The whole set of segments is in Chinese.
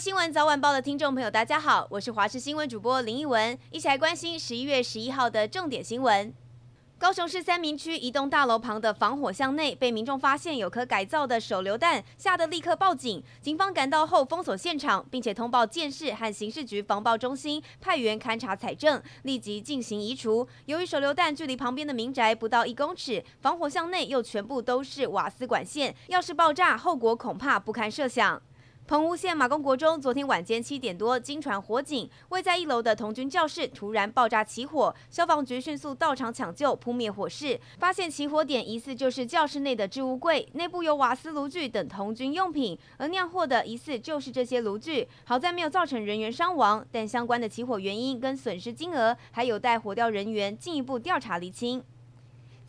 新闻早晚报的听众朋友，大家好，我是华视新闻主播林奕文，一起来关心十一月十一号的重点新闻。高雄市三民区一栋大楼旁的防火巷内，被民众发现有颗改造的手榴弹，吓得立刻报警。警方赶到后封锁现场，并且通报建市和刑事局防爆中心，派员勘查采证，立即进行移除。由于手榴弹距离旁边的民宅不到一公尺，防火巷内又全部都是瓦斯管线，要是爆炸，后果恐怕不堪设想。澎湖县马公国中昨天晚间七点多，经传火警，位在一楼的童军教室突然爆炸起火，消防局迅速到场抢救，扑灭火势，发现起火点疑似就是教室内的置物柜，内部有瓦斯炉具等童军用品，而酿祸的疑似就是这些炉具，好在没有造成人员伤亡，但相关的起火原因跟损失金额还有待火调人员进一步调查厘清。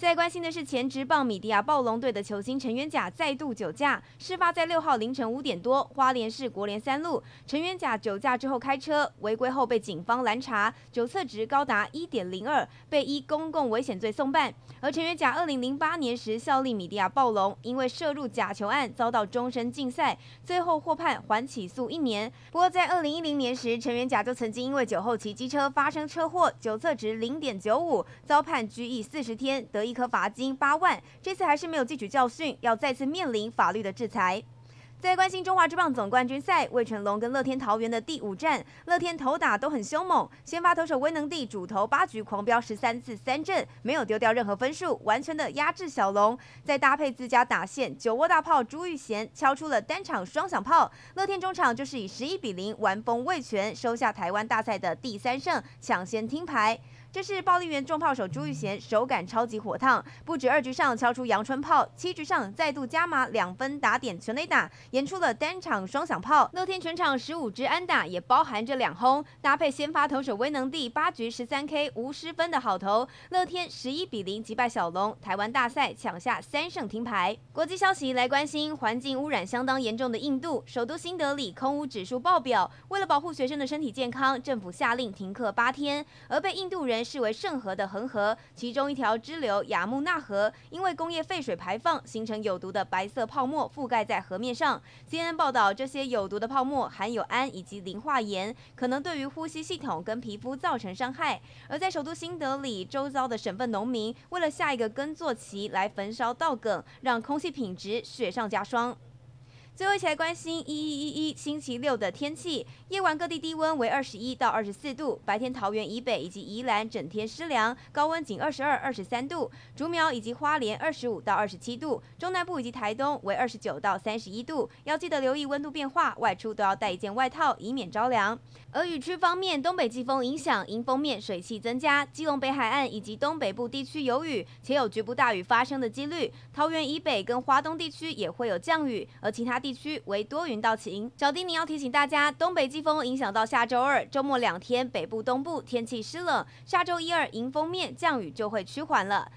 再关心的是，前职棒米迪亚暴龙队的球星陈元甲再度酒驾。事发在六号凌晨五点多，花莲市国联三路。陈元甲酒驾之后开车，违规后被警方拦查，酒测值高达一点零二，被依公共危险罪送办。而陈元甲二零零八年时效力米迪亚暴龙，因为涉入假球案遭到终身禁赛，最后获判缓起诉一年。不过在二零一零年时，陈元甲就曾经因为酒后骑机车发生车祸，酒测值零点九五，遭判拘役四十天，得一颗罚金八万，这次还是没有汲取教训，要再次面临法律的制裁。在关心中华职棒总冠军赛，魏全龙跟乐天桃园的第五战，乐天投打都很凶猛，先发投手威能帝主投八局狂飙十三次三振，没有丢掉任何分数，完全的压制小龙。再搭配自家打线酒窝大炮朱玉贤敲出了单场双响炮，乐天中场就是以十一比零完封魏全，收下台湾大赛的第三胜，抢先听牌。这是暴力员重炮手朱玉贤手感超级火烫，不止二局上敲出阳春炮，七局上再度加码两分打点全垒打，演出了单场双响炮。乐天全场十五支安打，也包含着两轰，搭配先发投手威能帝八局十三 K 无失分的好投，乐天十一比零击败小龙，台湾大赛抢下三胜停牌。国际消息来关心，环境污染相当严重的印度首都新德里空污指数爆表，为了保护学生的身体健康，政府下令停课八天，而被印度人。视为圣河的恒河，其中一条支流雅穆纳河，因为工业废水排放，形成有毒的白色泡沫覆盖在河面上。CNN 报道，这些有毒的泡沫含有氨以及磷化盐，可能对于呼吸系统跟皮肤造成伤害。而在首都新德里周遭的省份农民，为了下一个耕作期来焚烧稻梗，让空气品质雪上加霜。最后一起来关心一一一一星期六的天气，夜晚各地低温为二十一到二十四度，白天桃园以北以及宜兰整天湿凉，高温仅二十二、二十三度，竹苗以及花莲二十五到二十七度，中南部以及台东为二十九到三十一度，要记得留意温度变化，外出都要带一件外套，以免着凉。而雨区方面，东北季风影响，迎风面水汽增加，基隆北海岸以及东北部地区有雨，且有局部大雨发生的几率，桃园以北跟花东地区也会有降雨，而其他地。区为多云到晴。小丁，你要提醒大家，东北季风影响到下周二、周末两天，北部、东部天气湿冷。下周一、二迎风面降雨就会趋缓了。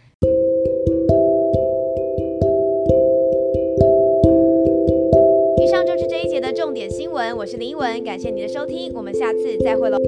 以上就是这一节的重点新闻，我是林文，感谢你的收听，我们下次再会喽。